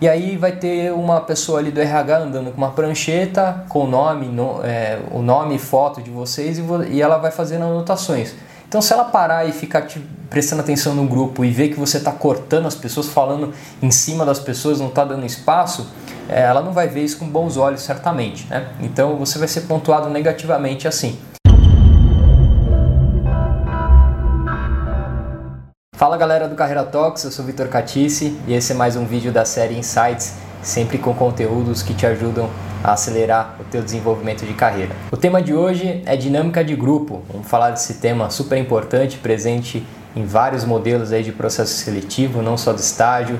E aí vai ter uma pessoa ali do RH andando com uma prancheta com o nome, no, é, o nome e foto de vocês e, e ela vai fazendo anotações. Então, se ela parar e ficar te prestando atenção no grupo e ver que você está cortando as pessoas, falando em cima das pessoas, não está dando espaço, é, ela não vai ver isso com bons olhos, certamente. Né? Então, você vai ser pontuado negativamente assim. Fala galera do Carreira Talks, eu sou Vitor Catice e esse é mais um vídeo da série Insights, sempre com conteúdos que te ajudam a acelerar o teu desenvolvimento de carreira. O tema de hoje é dinâmica de grupo. Vamos falar desse tema super importante, presente em vários modelos aí de processo seletivo, não só de estágio,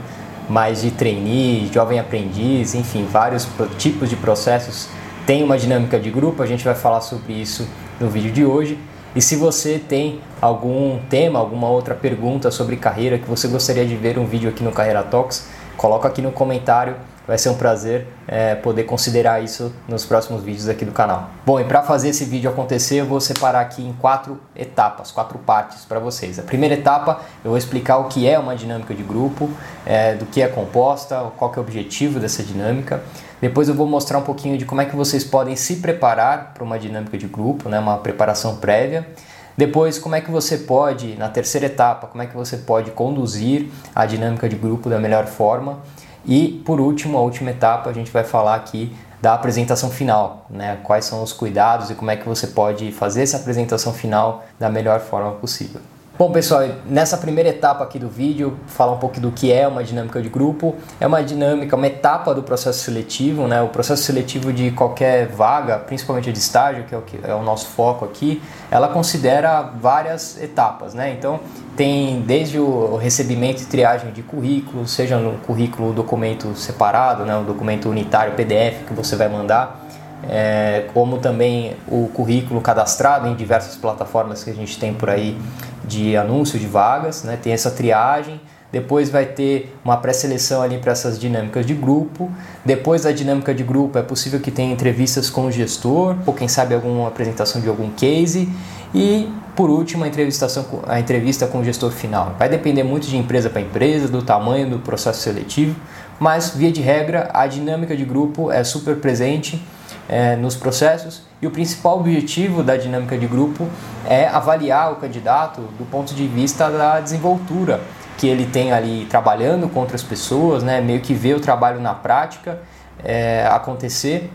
mas de trainee, jovem aprendiz, enfim, vários tipos de processos tem uma dinâmica de grupo. A gente vai falar sobre isso no vídeo de hoje. E se você tem algum tema, alguma outra pergunta sobre carreira que você gostaria de ver um vídeo aqui no Carreira Talks, coloca aqui no comentário Vai ser um prazer é, poder considerar isso nos próximos vídeos aqui do canal. Bom, e para fazer esse vídeo acontecer, eu vou separar aqui em quatro etapas, quatro partes para vocês. A primeira etapa, eu vou explicar o que é uma dinâmica de grupo, é, do que é composta, qual é o objetivo dessa dinâmica. Depois eu vou mostrar um pouquinho de como é que vocês podem se preparar para uma dinâmica de grupo, né, uma preparação prévia. Depois, como é que você pode, na terceira etapa, como é que você pode conduzir a dinâmica de grupo da melhor forma. E por último, a última etapa, a gente vai falar aqui da apresentação final, né? Quais são os cuidados e como é que você pode fazer essa apresentação final da melhor forma possível. Bom, pessoal, nessa primeira etapa aqui do vídeo, falar um pouco do que é uma dinâmica de grupo. É uma dinâmica, uma etapa do processo seletivo, né? O processo seletivo de qualquer vaga, principalmente de estágio, que é o, que é o nosso foco aqui, ela considera várias etapas, né? Então, tem desde o recebimento e triagem de currículo, seja no currículo documento separado, né? O documento unitário PDF que você vai mandar, é, como também o currículo cadastrado em diversas plataformas que a gente tem por aí de anúncio de vagas, né? tem essa triagem, depois vai ter uma pré-seleção ali para essas dinâmicas de grupo. Depois da dinâmica de grupo é possível que tenha entrevistas com o gestor, ou quem sabe alguma apresentação de algum case. E por último, a, entrevistação, a entrevista com o gestor final. Vai depender muito de empresa para empresa, do tamanho do processo seletivo, mas via de regra a dinâmica de grupo é super presente é, nos processos e o principal objetivo da dinâmica de grupo é avaliar o candidato do ponto de vista da desenvoltura que ele tem ali trabalhando com outras pessoas, né? meio que ver o trabalho na prática é, acontecer,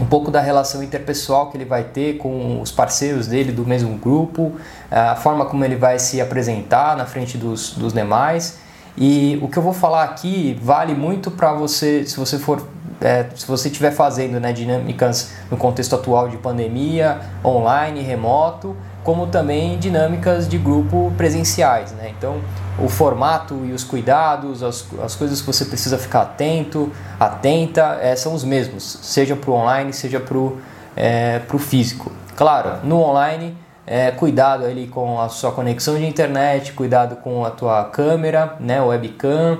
um pouco da relação interpessoal que ele vai ter com os parceiros dele do mesmo grupo, a forma como ele vai se apresentar na frente dos, dos demais. E o que eu vou falar aqui vale muito para você, se você for é, se você estiver fazendo né, dinâmicas no contexto atual de pandemia, online, remoto, como também dinâmicas de grupo presenciais. Né? Então, o formato e os cuidados, as, as coisas que você precisa ficar atento, atenta, é, são os mesmos, seja para o online, seja para o é, físico. Claro, no online, é, cuidado ali com a sua conexão de internet, cuidado com a tua câmera, né, webcam,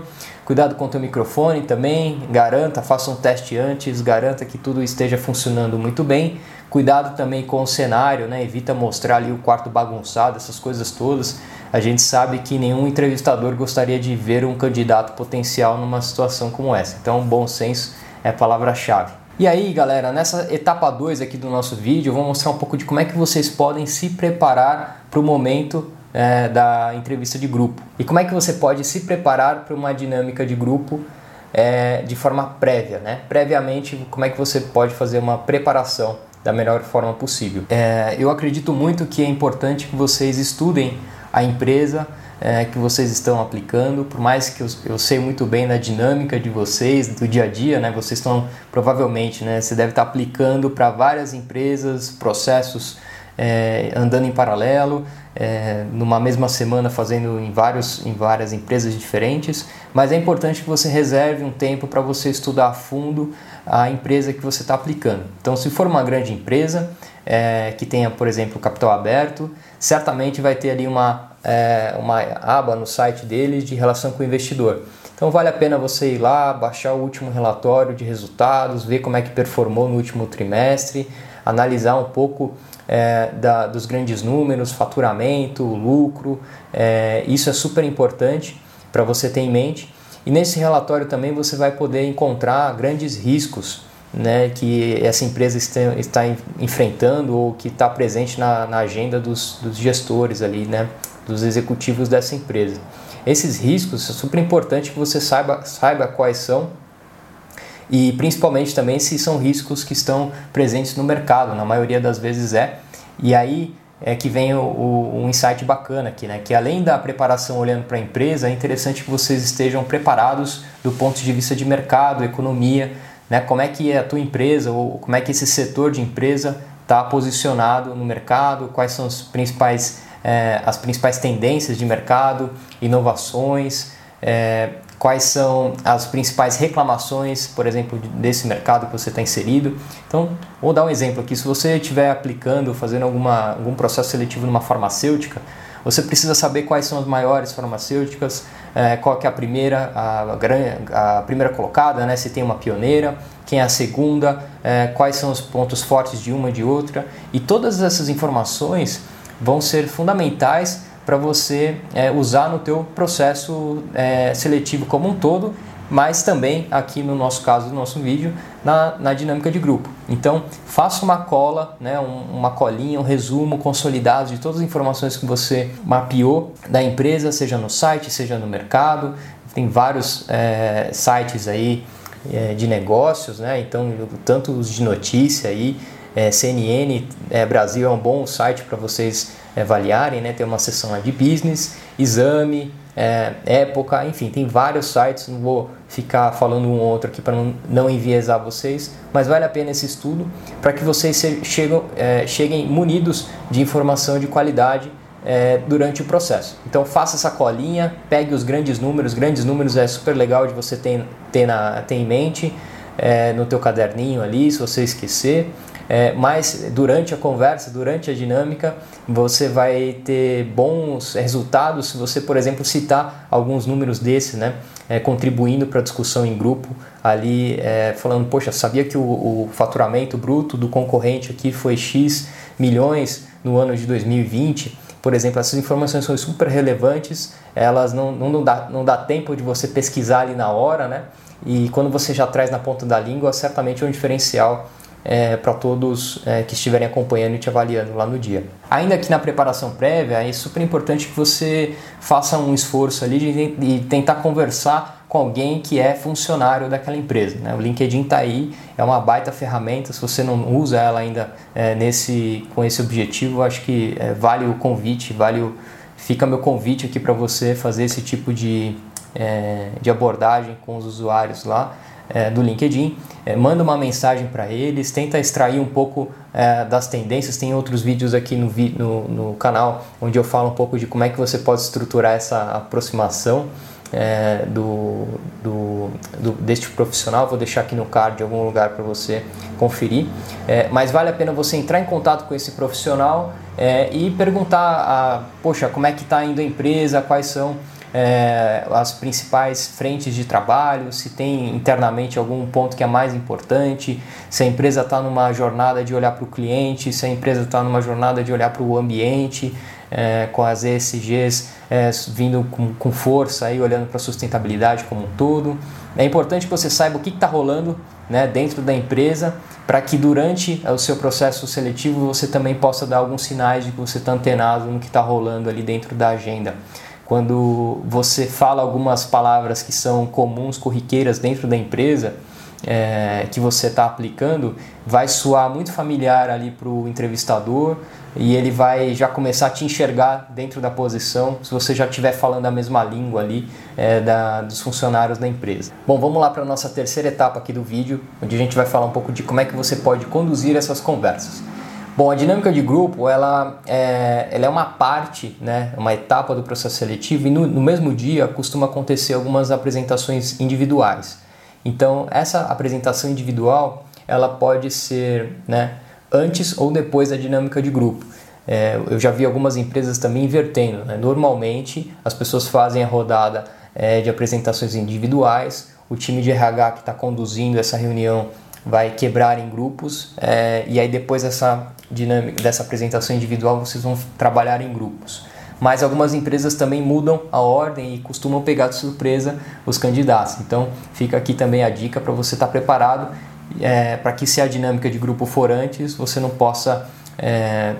Cuidado com o teu microfone também, garanta, faça um teste antes, garanta que tudo esteja funcionando muito bem. Cuidado também com o cenário, né? evita mostrar ali o quarto bagunçado, essas coisas todas. A gente sabe que nenhum entrevistador gostaria de ver um candidato potencial numa situação como essa. Então, bom senso é a palavra-chave. E aí, galera, nessa etapa 2 aqui do nosso vídeo, eu vou mostrar um pouco de como é que vocês podem se preparar para o momento é, da entrevista de grupo. E como é que você pode se preparar para uma dinâmica de grupo é, de forma prévia, né? Previamente, como é que você pode fazer uma preparação da melhor forma possível. É, eu acredito muito que é importante que vocês estudem a empresa é, que vocês estão aplicando, por mais que eu, eu, sei muito bem da dinâmica de vocês, do dia a dia, né? Vocês estão provavelmente, né? Você deve estar aplicando para várias empresas, processos é, andando em paralelo, é, numa mesma semana fazendo em, vários, em várias empresas diferentes, mas é importante que você reserve um tempo para você estudar a fundo a empresa que você está aplicando. Então, se for uma grande empresa é, que tenha, por exemplo, capital aberto, certamente vai ter ali uma, é, uma aba no site deles de relação com o investidor. Então vale a pena você ir lá, baixar o último relatório de resultados, ver como é que performou no último trimestre, analisar um pouco é, da, dos grandes números, faturamento, lucro, é, isso é super importante para você ter em mente. E nesse relatório também você vai poder encontrar grandes riscos né, que essa empresa está, enfrentando ou que está presente na, na agenda dos, dos, gestores ali, né, dos executivos dessa empresa. Esses riscos é super importante que você saiba, saiba quais são e principalmente também se são riscos que estão presentes no mercado, na maioria das vezes é. E aí é que vem o, o, um insight bacana aqui, né? Que além da preparação olhando para a empresa, é interessante que vocês estejam preparados do ponto de vista de mercado, economia, né? Como é que é a tua empresa ou como é que esse setor de empresa está posicionado no mercado, quais são os principais, é, as principais tendências de mercado, inovações, é, quais são as principais reclamações, por exemplo, desse mercado que você está inserido. Então, vou dar um exemplo aqui. Se você estiver aplicando, fazendo alguma, algum processo seletivo numa farmacêutica, você precisa saber quais são as maiores farmacêuticas, é, qual é a primeira, a, a, primeira colocada, né, se tem uma pioneira, quem é a segunda, é, quais são os pontos fortes de uma e de outra. E todas essas informações vão ser fundamentais para você é, usar no teu processo é, seletivo como um todo, mas também aqui no nosso caso, no nosso vídeo, na, na dinâmica de grupo. Então, faça uma cola, né, um, uma colinha, um resumo consolidado de todas as informações que você mapeou da empresa, seja no site, seja no mercado. Tem vários é, sites aí é, de negócios, né? então tanto os de notícia aí, é, CNN é, Brasil é um bom site para vocês avaliarem, né? Tem uma seção lá de business, exame, é, época, enfim, tem vários sites. Não vou ficar falando um ou outro aqui para não, não enviesar vocês, mas vale a pena esse estudo para que vocês chegam, é, cheguem munidos de informação de qualidade é, durante o processo. Então faça essa colinha, pegue os grandes números, grandes números é super legal de você ter, ter, na, ter em mente é, no teu caderninho ali, se você esquecer. É, mas durante a conversa, durante a dinâmica, você vai ter bons resultados se você, por exemplo, citar alguns números desses, né? É, contribuindo para a discussão em grupo, ali é, falando, poxa, sabia que o, o faturamento bruto do concorrente aqui foi X milhões no ano de 2020? Por exemplo, essas informações são super relevantes, elas não, não, não, dá, não dá tempo de você pesquisar ali na hora, né? E quando você já traz na ponta da língua, certamente é um diferencial é, para todos é, que estiverem acompanhando e te avaliando lá no dia. Ainda aqui na preparação prévia, é super importante que você faça um esforço ali de, de tentar conversar com alguém que é funcionário daquela empresa. Né? O LinkedIn está aí, é uma baita ferramenta. Se você não usa ela ainda é, nesse, com esse objetivo, acho que é, vale o convite, vale o, fica meu convite aqui para você fazer esse tipo de, é, de abordagem com os usuários lá é, do LinkedIn, é, manda uma mensagem para eles, tenta extrair um pouco é, das tendências. Tem outros vídeos aqui no, no, no, canal onde eu falo um pouco de como é que você pode estruturar essa aproximação é, do, do, do, deste profissional. Vou deixar aqui no card em algum lugar para você conferir. É, mas vale a pena você entrar em contato com esse profissional é, e perguntar, a, poxa, como é que está indo a empresa, quais são é, as principais frentes de trabalho, se tem internamente algum ponto que é mais importante, se a empresa está numa jornada de olhar para o cliente, se a empresa está numa jornada de olhar para o ambiente, é, com as ESGs é, vindo com, com força, aí, olhando para a sustentabilidade como um todo. É importante que você saiba o que está rolando né, dentro da empresa para que durante o seu processo seletivo você também possa dar alguns sinais de que você está antenado no que está rolando ali dentro da agenda quando você fala algumas palavras que são comuns, corriqueiras dentro da empresa, é, que você está aplicando, vai soar muito familiar ali para o entrevistador e ele vai já começar a te enxergar dentro da posição se você já estiver falando a mesma língua ali é, da, dos funcionários da empresa. Bom, vamos lá para a nossa terceira etapa aqui do vídeo, onde a gente vai falar um pouco de como é que você pode conduzir essas conversas. Bom, a dinâmica de grupo ela é, ela é uma parte, né, uma etapa do processo seletivo e no, no mesmo dia costuma acontecer algumas apresentações individuais. Então essa apresentação individual ela pode ser né, antes ou depois da dinâmica de grupo. É, eu já vi algumas empresas também invertendo. Né? Normalmente as pessoas fazem a rodada é, de apresentações individuais, o time de RH que está conduzindo essa reunião vai quebrar em grupos é, e aí depois dessa dinâmica, dessa apresentação individual vocês vão trabalhar em grupos. mas algumas empresas também mudam a ordem e costumam pegar de surpresa os candidatos. Então fica aqui também a dica para você estar tá preparado é, para que se a dinâmica de grupo for antes, você não possa é,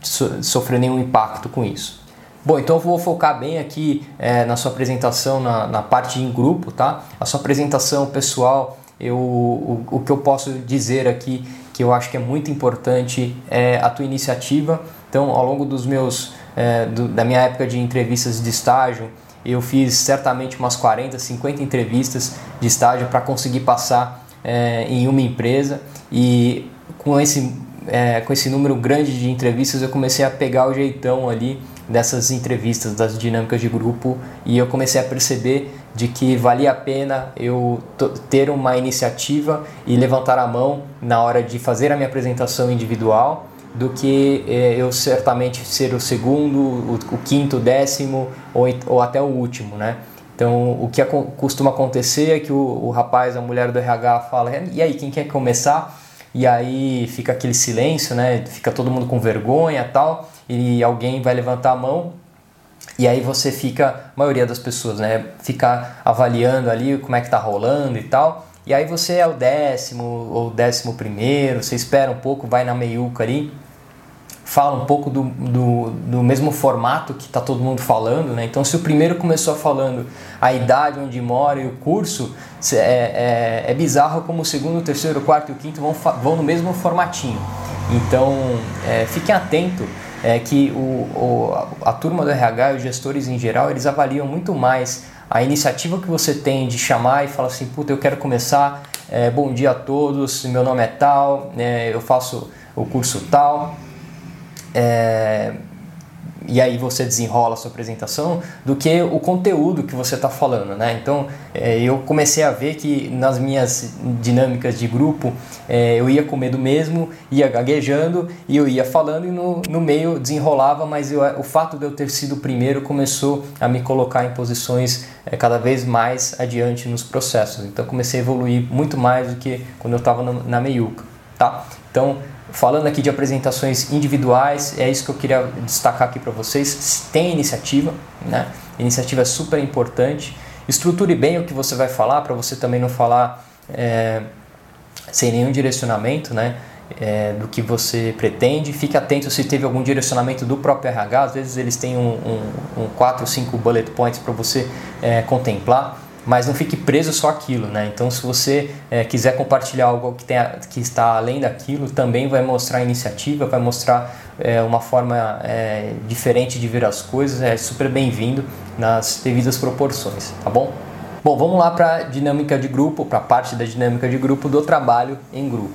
so, sofrer nenhum impacto com isso. Bom, então eu vou focar bem aqui é, na sua apresentação, na, na, parte em grupo, tá? A sua apresentação pessoal, eu, o, o que eu posso dizer aqui que eu acho que é muito importante é a tua iniciativa. Então, ao longo dos meus, é, do, da minha época de entrevistas de estágio, eu fiz certamente umas 40, 50 entrevistas de estágio para conseguir passar é, em uma empresa e com esse, é, com esse número grande de entrevistas eu comecei a pegar o jeitão ali dessas entrevistas, das dinâmicas de grupo e eu comecei a perceber de que valia a pena eu ter uma iniciativa e levantar a mão na hora de fazer a minha apresentação individual do que eh, eu certamente ser o segundo, o, o quinto, o décimo ou, ou até o último, né? Então, o que costuma acontecer é que o, o rapaz, a mulher do RH fala: e aí, quem quer começar? E aí fica aquele silêncio, né? Fica todo mundo com vergonha tal, e alguém vai levantar a mão e aí você fica, a maioria das pessoas, né, fica avaliando ali como é que tá rolando e tal. E aí você é o décimo ou décimo primeiro, você espera um pouco, vai na meiuca ali, fala um pouco do, do, do mesmo formato que está todo mundo falando, né? Então se o primeiro começou falando a idade onde mora e o curso, é, é, é bizarro como o segundo, o terceiro, o quarto e o quinto vão, vão no mesmo formatinho. Então é, fiquem atentos é que o, o, a turma do RH e os gestores em geral, eles avaliam muito mais a iniciativa que você tem de chamar e falar assim, puta, eu quero começar, é, bom dia a todos, meu nome é tal, é, eu faço o curso tal, é, e aí você desenrola a sua apresentação do que o conteúdo que você está falando, né? Então é, eu comecei a ver que nas minhas dinâmicas de grupo é, eu ia com medo mesmo, ia gaguejando e eu ia falando e no, no meio desenrolava, mas eu, o fato de eu ter sido o primeiro começou a me colocar em posições é, cada vez mais adiante nos processos. Então comecei a evoluir muito mais do que quando eu estava na meiuca, tá? Então Falando aqui de apresentações individuais, é isso que eu queria destacar aqui para vocês. Tem iniciativa, né? Iniciativa é super importante. Estruture bem o que você vai falar para você também não falar é, sem nenhum direcionamento, né? É, do que você pretende. Fique atento se teve algum direcionamento do próprio RH. Às vezes eles têm um, um, um 4 ou 5 bullet points para você é, contemplar mas não fique preso só aquilo, né? Então, se você é, quiser compartilhar algo que, tenha, que está além daquilo, também vai mostrar iniciativa, vai mostrar é, uma forma é, diferente de ver as coisas, é super bem-vindo nas devidas proporções, tá bom? Bom, vamos lá para a dinâmica de grupo, para a parte da dinâmica de grupo do trabalho em grupo.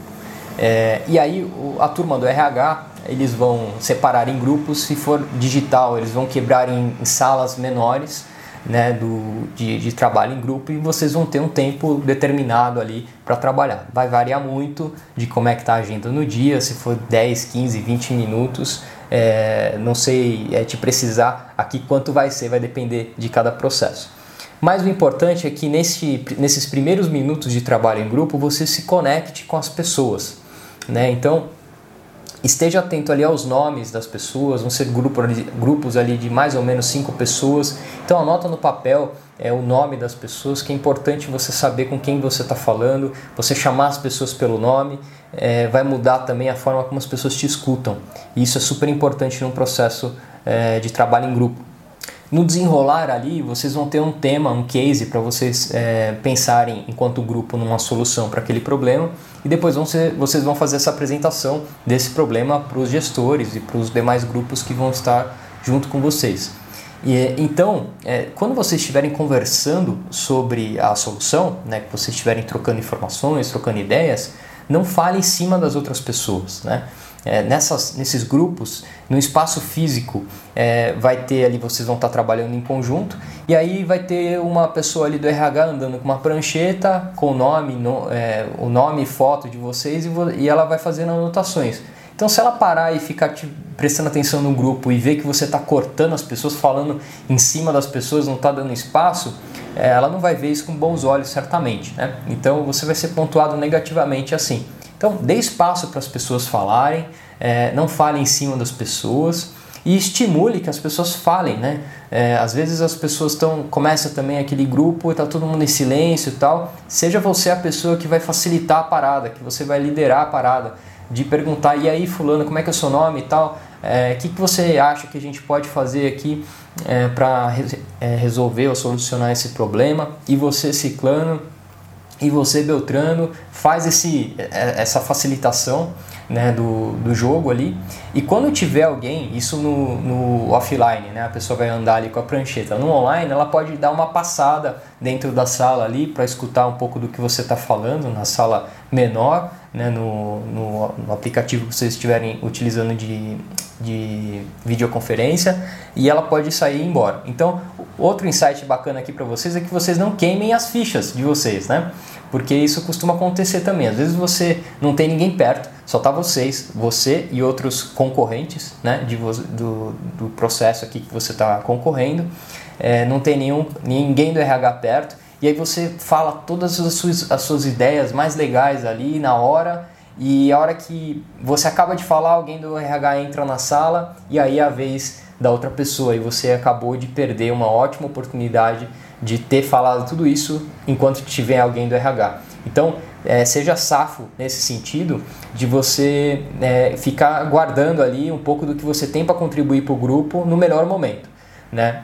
É, e aí, a turma do RH, eles vão separar em grupos, se for digital, eles vão quebrar em, em salas menores, né, do, de, de, trabalho em grupo e vocês vão ter um tempo determinado ali para trabalhar. Vai variar muito de como é que está a agenda no dia, se for 10, 15, 20 minutos, é, não sei é, te precisar aqui quanto vai ser, vai depender de cada processo. Mas o importante é que nesse, nesses primeiros minutos de trabalho em grupo você se conecte com as pessoas. Né? Então, esteja atento ali aos nomes das pessoas, vão ser grupo, grupos ali de mais ou menos cinco pessoas. Então anota no papel é, o nome das pessoas, que é importante você saber com quem você está falando, você chamar as pessoas pelo nome, é, vai mudar também a forma como as pessoas te escutam. E isso é super importante num processo é, de trabalho em grupo. No desenrolar ali, vocês vão ter um tema, um case para vocês é, pensarem enquanto grupo numa solução para aquele problema e depois vão ser, vocês vão fazer essa apresentação desse problema para os gestores e para os demais grupos que vão estar junto com vocês. E, então, é, quando vocês estiverem conversando sobre a solução, né, que vocês estiverem trocando informações, trocando ideias, não fale em cima das outras pessoas, né? É, nessas, nesses grupos, no espaço físico, é, vai ter ali, vocês vão estar trabalhando em conjunto, e aí vai ter uma pessoa ali do RH andando com uma prancheta com o nome, no, é, o nome e foto de vocês, e, e ela vai fazendo anotações. Então, se ela parar e ficar te prestando atenção no grupo e ver que você está cortando as pessoas, falando em cima das pessoas, não está dando espaço, é, ela não vai ver isso com bons olhos, certamente. Né? Então, você vai ser pontuado negativamente assim. Então, dê espaço para as pessoas falarem, é, não fale em cima das pessoas e estimule que as pessoas falem, né? É, às vezes as pessoas estão começa também aquele grupo e tá todo mundo em silêncio e tal. Seja você a pessoa que vai facilitar a parada, que você vai liderar a parada, de perguntar e aí fulano como é que é o seu nome e tal. O é, que, que você acha que a gente pode fazer aqui é, para re é, resolver ou solucionar esse problema? E você ciclano e você Beltrano faz esse, é, essa facilitação né, do, do jogo ali. E quando tiver alguém, isso no, no offline, né, a pessoa vai andar ali com a prancheta. No online, ela pode dar uma passada dentro da sala ali para escutar um pouco do que você está falando na sala menor, né, no, no, no, aplicativo que vocês estiverem utilizando de, de videoconferência e ela pode sair e ir embora. Então, outro insight bacana aqui para vocês é que vocês não queimem as fichas de vocês, né? Porque isso costuma acontecer também. Às vezes você não tem ninguém perto, só tá vocês, você e outros concorrentes, né, de, do, do processo aqui que você está concorrendo. É, não tem nenhum, ninguém do RH perto e aí você fala todas as suas, as suas ideias mais legais ali na hora e a hora que você acaba de falar, alguém do RH entra na sala e aí é a vez da outra pessoa e você acabou de perder uma ótima oportunidade de ter falado tudo isso enquanto tiver alguém do RH. Então, é, seja safo nesse sentido de você é, ficar guardando ali um pouco do que você tem para contribuir para o grupo no melhor momento, né?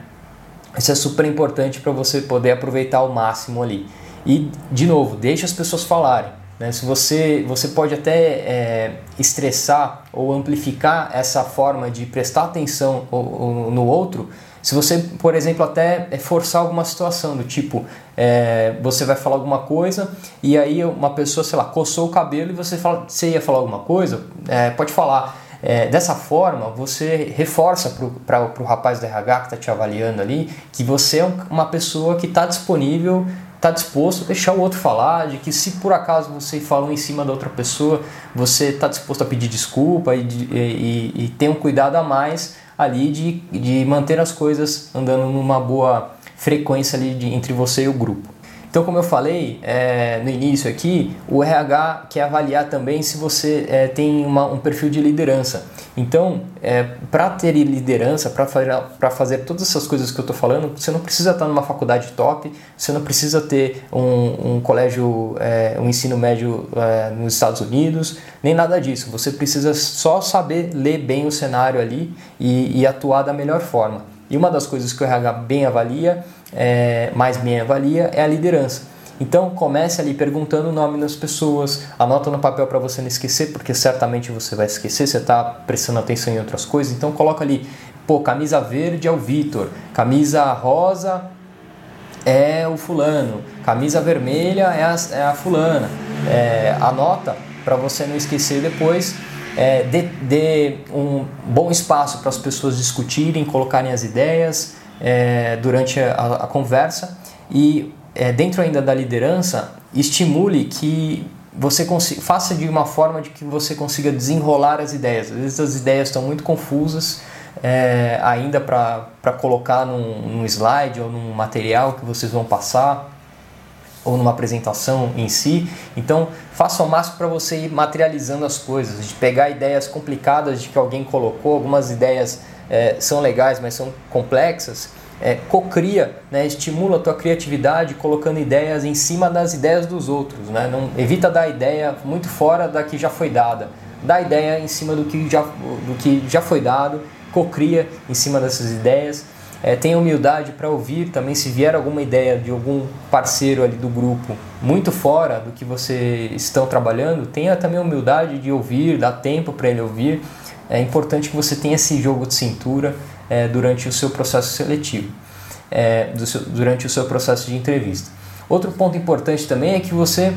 Isso é super importante para você poder aproveitar ao máximo ali. E, de novo, deixe as pessoas falarem. Né? Se você, você pode até é, estressar ou amplificar essa forma de prestar atenção no outro, se você, por exemplo, até é, forçar alguma situação do tipo, é, você vai falar alguma coisa e aí uma pessoa, sei lá, coçou o cabelo e você, fala, você ia falar alguma coisa, é, pode falar. É, dessa forma, você reforça para o rapaz do RH que está te avaliando ali que você é uma pessoa que está disponível está disposto a deixar o outro falar, de que se por acaso você falou em cima da outra pessoa, você está disposto a pedir desculpa e, e, e, e ter um cuidado a mais ali de, de manter as coisas andando numa boa frequência ali de, entre você e o grupo. Então, como eu falei é, no início aqui, o RH quer avaliar também se você é, tem uma, um perfil de liderança. Então, é, para ter liderança, para fazer, todas essas coisas que eu estou falando, você não precisa estar numa faculdade top, você não precisa ter um, um colégio, é, um ensino médio é, nos Estados Unidos, nem nada disso. Você precisa só saber ler bem o cenário ali e, e atuar da melhor forma. E uma das coisas que o RH bem avalia é, mais bem avalia é a liderança. Então comece ali perguntando o nome das pessoas, anota no papel para você não esquecer, porque certamente você vai esquecer, você está prestando atenção em outras coisas. Então coloca ali, pô, camisa verde é o Vitor, camisa rosa é o fulano, camisa vermelha é a, é a fulana. É, anota para você não esquecer depois. É, dê, dê um bom espaço para as pessoas discutirem, colocarem as ideias, é, durante a, a, conversa e é, dentro ainda da liderança estimule que você faça de uma forma de que você consiga desenrolar as ideias. Às vezes as ideias estão muito confusas é, ainda para colocar num, num slide ou num material que vocês vão passar ou numa apresentação em si. Então, faça o máximo para você ir materializando as coisas, de pegar ideias complicadas de que alguém colocou, algumas ideias é, são legais, mas são complexas, é, cocria, né, estimula a tua criatividade colocando ideias em cima das ideias dos outros. Né? Não, evita dar ideia muito fora da que já foi dada. Dá ideia em cima do que já, do que já foi dado, cocria em cima dessas ideias. É, tenha humildade para ouvir também se vier alguma ideia de algum parceiro ali do grupo muito fora do que vocês estão trabalhando, tenha também humildade de ouvir, dar tempo para ele ouvir é importante que você tenha esse jogo de cintura é, durante o seu processo seletivo, é, seu, durante o seu processo de entrevista. Outro ponto importante também é que você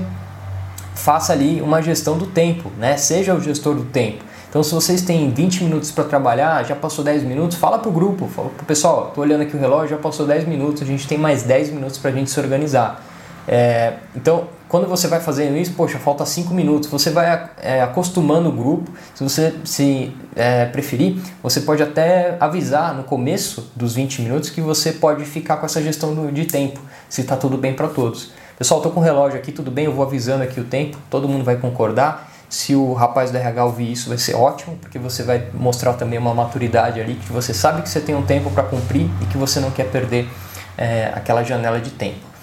faça ali uma gestão do tempo, né? seja o gestor do tempo. Então, se vocês têm 20 minutos para trabalhar, já passou 10 minutos, fala para o grupo, fala para o pessoal, estou olhando aqui o relógio, já passou 10 minutos, a gente tem mais 10 minutos para a gente se organizar. É, então, quando você vai fazendo isso, poxa, falta 5 minutos, você vai é, acostumando o grupo. Se você se é, preferir, você pode até avisar no começo dos 20 minutos que você pode ficar com essa gestão de tempo, se está tudo bem para todos. Pessoal, estou com o relógio aqui, tudo bem, eu vou avisando aqui o tempo, todo mundo vai concordar. Se o rapaz do RH ouvir isso, vai ser ótimo, porque você vai mostrar também uma maturidade ali, que você sabe que você tem um tempo para cumprir e que você não quer perder é, aquela janela de tempo.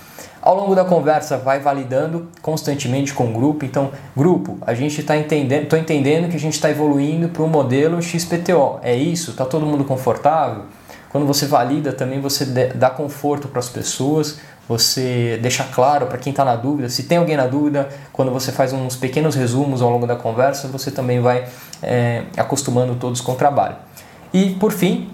Ao longo da conversa, vai validando constantemente com o grupo. Então, grupo, a gente está entendendo, estou entendendo que a gente está evoluindo para o modelo XPTO. É isso? Está todo mundo confortável? Quando você valida, também você dá conforto para as pessoas, você deixa claro para quem está na dúvida. Se tem alguém na dúvida, quando você faz uns pequenos resumos ao longo da conversa, você também vai é, acostumando todos com o trabalho. E por fim,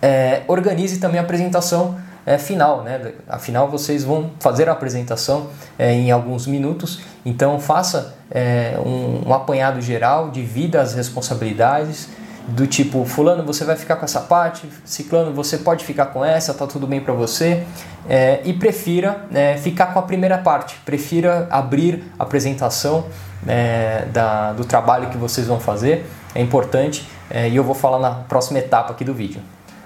é, organize também a apresentação é, final, né? Afinal, vocês vão fazer a apresentação é, em alguns minutos, então faça é, um, um apanhado geral, divida as responsabilidades do tipo fulano você vai ficar com essa parte, ciclano você pode ficar com essa, tá tudo bem para você. É, e prefira é, ficar com a primeira parte, prefira abrir a apresentação é, da, do trabalho que vocês vão fazer, é importante é, e eu vou falar na próxima etapa aqui do vídeo.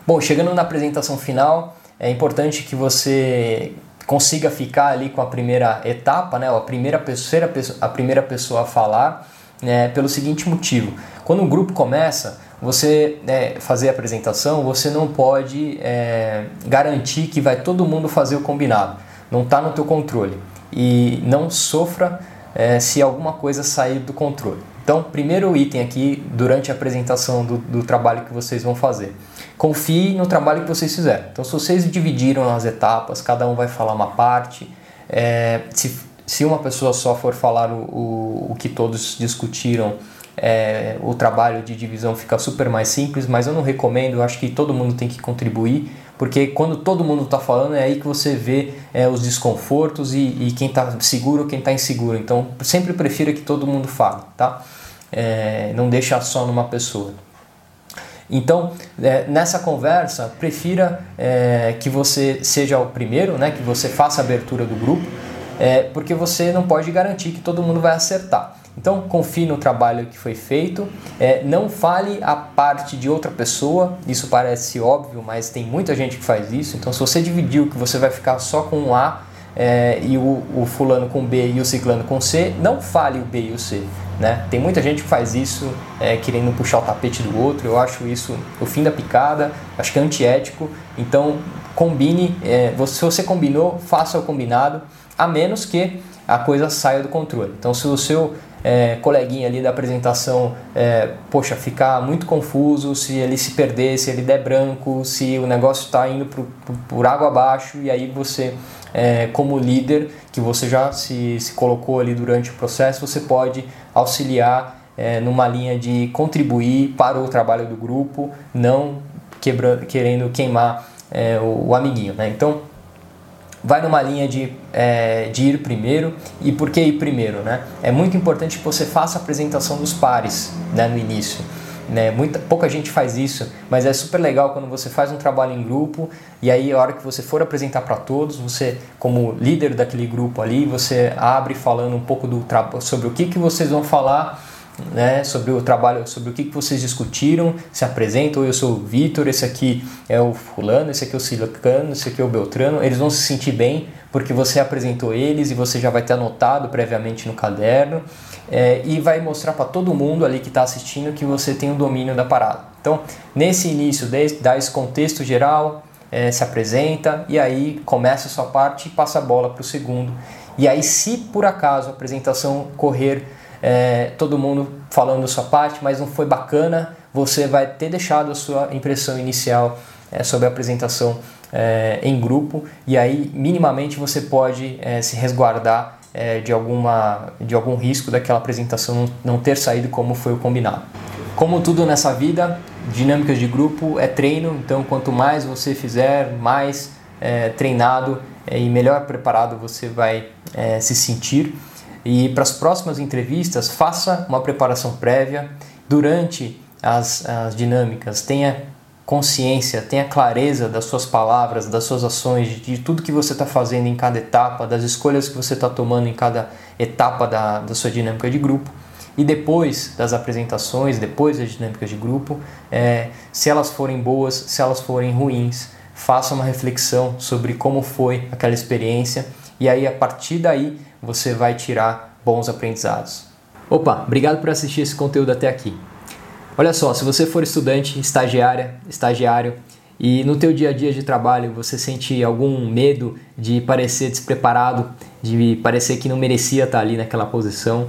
Bom, chegando na apresentação final, é importante que você consiga ficar ali com a primeira etapa, né, a primeira pessoa, a primeira pessoa a falar, né, pelo seguinte motivo: quando o grupo começa, você é, fazer a apresentação, você não pode é, garantir que vai todo mundo fazer o combinado. Não está no teu controle e não sofra é, se alguma coisa sair do controle. Então, primeiro item aqui durante a apresentação do, do trabalho que vocês vão fazer. Confie no trabalho que vocês fizeram. Então, se vocês dividiram as etapas, cada um vai falar uma parte. É, se, se uma pessoa só for falar o, o, o que todos discutiram, é, o trabalho de divisão fica super mais simples, mas eu não recomendo, eu acho que todo mundo tem que contribuir, porque quando todo mundo está falando é aí que você vê é, os desconfortos e, e quem está seguro quem está inseguro. Então sempre prefira que todo mundo fale, tá? É, não deixa só numa pessoa. Então, é, nessa conversa, prefira é, que você seja o primeiro, né, que você faça a abertura do grupo, é, porque você não pode garantir que todo mundo vai acertar. Então, confie no trabalho que foi feito, é, não fale a parte de outra pessoa, isso parece óbvio, mas tem muita gente que faz isso. Então, se você dividiu que você vai ficar só com um A é, e o, o fulano com B e o ciclano com C, não fale o B e o C. Né? Tem muita gente que faz isso é, querendo puxar o tapete do outro, eu acho isso o fim da picada, acho que é antiético. Então, combine, é, se você combinou, faça o combinado, a menos que a coisa saia do controle. Então, se o seu é, coleguinha ali da apresentação, é, poxa, ficar muito confuso, se ele se perder, se ele der branco, se o negócio está indo por, por, por, água abaixo e aí você, é, como líder, que você já se, se colocou ali durante o processo, você pode auxiliar é, numa linha de contribuir para o trabalho do grupo, não quebra, querendo queimar é, o, o amiguinho. Né? Então, vai numa linha de, é, de ir primeiro. E por que ir primeiro? Né? É muito importante que você faça a apresentação dos pares né, no início. Né? Muita, pouca gente faz isso, mas é super legal quando você faz um trabalho em grupo e aí a hora que você for apresentar para todos, você como líder daquele grupo ali, você abre falando um pouco do sobre o que, que vocês vão falar né, sobre o trabalho, sobre o que, que vocês discutiram, se apresentam, eu sou o Vitor, esse aqui é o fulano, esse aqui é o Silicano, esse aqui é o Beltrano, eles vão se sentir bem porque você apresentou eles e você já vai ter anotado previamente no caderno é, e vai mostrar para todo mundo ali que está assistindo que você tem o domínio da parada. Então, nesse início, dá esse contexto geral, é, se apresenta e aí começa a sua parte e passa a bola para o segundo. E aí, se por acaso a apresentação correr é, todo mundo falando sua parte, mas não foi bacana, você vai ter deixado a sua impressão inicial é, sobre a apresentação é, em grupo e aí minimamente você pode é, se resguardar é, de, alguma, de algum risco daquela apresentação não ter saído como foi o combinado. Como tudo nessa vida, dinâmicas de grupo é treino, então quanto mais você fizer, mais é, treinado e melhor preparado você vai se sentir. E para as próximas entrevistas, faça uma preparação prévia durante as, as dinâmicas, tenha consciência, tenha clareza das suas palavras, das suas ações, de, tudo que você está fazendo em cada etapa, das escolhas que você está tomando em cada etapa da, da sua dinâmica de grupo. E depois das apresentações, depois das dinâmicas de grupo, é, se elas forem boas, se elas forem ruins, faça uma reflexão sobre como foi aquela experiência e aí a partir daí você vai tirar bons aprendizados. Opa, obrigado por assistir esse conteúdo até aqui. Olha só, se você for estudante, estagiária, estagiário e no teu dia a dia de trabalho você sente algum medo de parecer despreparado, de parecer que não merecia estar ali naquela posição,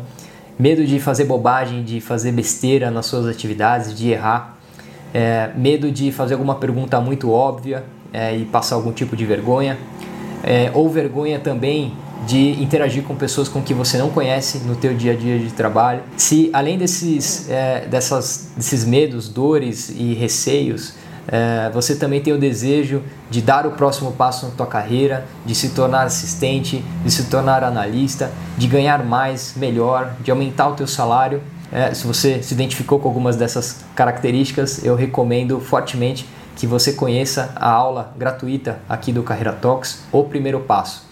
medo de fazer bobagem, de fazer besteira nas suas atividades, de errar, é, medo de fazer alguma pergunta muito óbvia é, e passar algum tipo de vergonha, é, ou vergonha também de interagir com pessoas com que você não conhece no teu dia a dia de trabalho. Se além desses, é, dessas, desses medos, dores e receios, é, você também tem o desejo de dar o próximo passo na tua carreira, de se tornar assistente, de se tornar analista, de ganhar mais, melhor, de aumentar o teu salário. É, se você se identificou com algumas dessas características, eu recomendo fortemente que você conheça a aula gratuita aqui do Carreira Talks, o primeiro passo.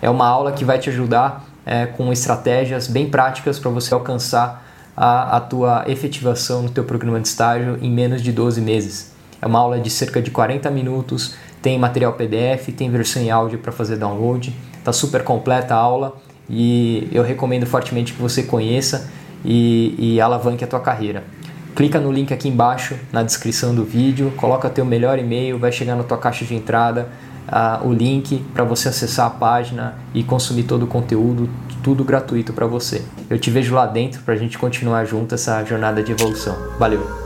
É uma aula que vai te ajudar é, com estratégias bem práticas para você alcançar a, a tua efetivação no teu programa de estágio em menos de 12 meses. É uma aula de cerca de 40 minutos, tem material PDF, tem versão em áudio para fazer download. Está super completa a aula e eu recomendo fortemente que você conheça e, e alavanque a tua carreira. Clica no link aqui embaixo na descrição do vídeo, coloca teu melhor e-mail, vai chegar na tua caixa de entrada uh, o link para você acessar a página e consumir todo o conteúdo, tudo gratuito para você. Eu te vejo lá dentro para a gente continuar junto essa jornada de evolução. Valeu!